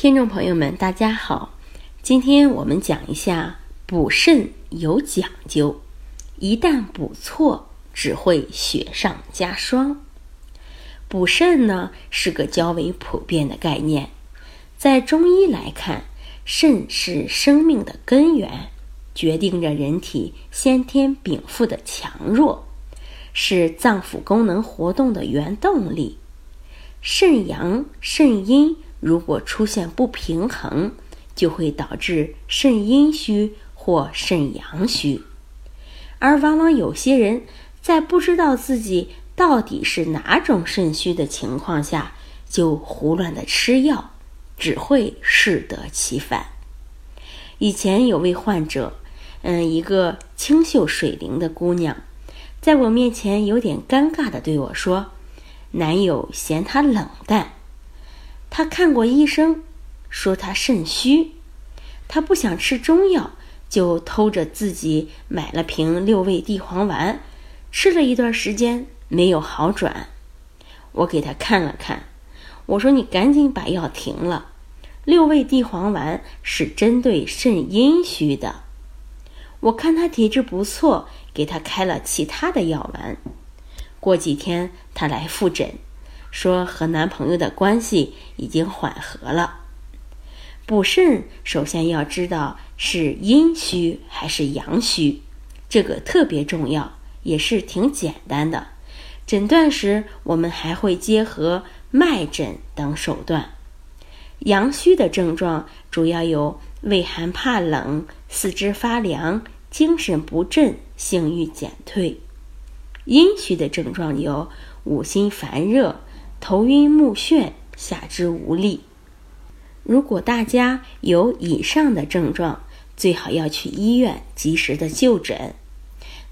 听众朋友们，大家好，今天我们讲一下补肾有讲究，一旦补错，只会雪上加霜。补肾呢是个较为普遍的概念，在中医来看，肾是生命的根源，决定着人体先天禀赋的强弱，是脏腑功能活动的原动力。肾阳、肾阴。如果出现不平衡，就会导致肾阴虚或肾阳虚，而往往有些人在不知道自己到底是哪种肾虚的情况下，就胡乱的吃药，只会适得其反。以前有位患者，嗯，一个清秀水灵的姑娘，在我面前有点尴尬的对我说：“男友嫌她冷淡。”他看过医生，说他肾虚，他不想吃中药，就偷着自己买了瓶六味地黄丸，吃了一段时间没有好转。我给他看了看，我说你赶紧把药停了。六味地黄丸是针对肾阴虚的。我看他体质不错，给他开了其他的药丸。过几天他来复诊。说和男朋友的关系已经缓和了。补肾首先要知道是阴虚还是阳虚，这个特别重要，也是挺简单的。诊断时我们还会结合脉诊等手段。阳虚的症状主要有畏寒怕冷、四肢发凉、精神不振、性欲减退；阴虚的症状有五心烦热。头晕目眩、下肢无力。如果大家有以上的症状，最好要去医院及时的就诊。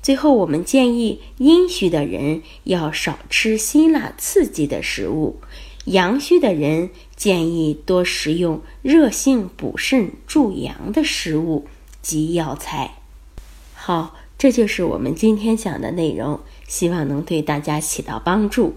最后，我们建议阴虚的人要少吃辛辣刺激的食物，阳虚的人建议多食用热性补肾助阳的食物及药材。好，这就是我们今天讲的内容，希望能对大家起到帮助。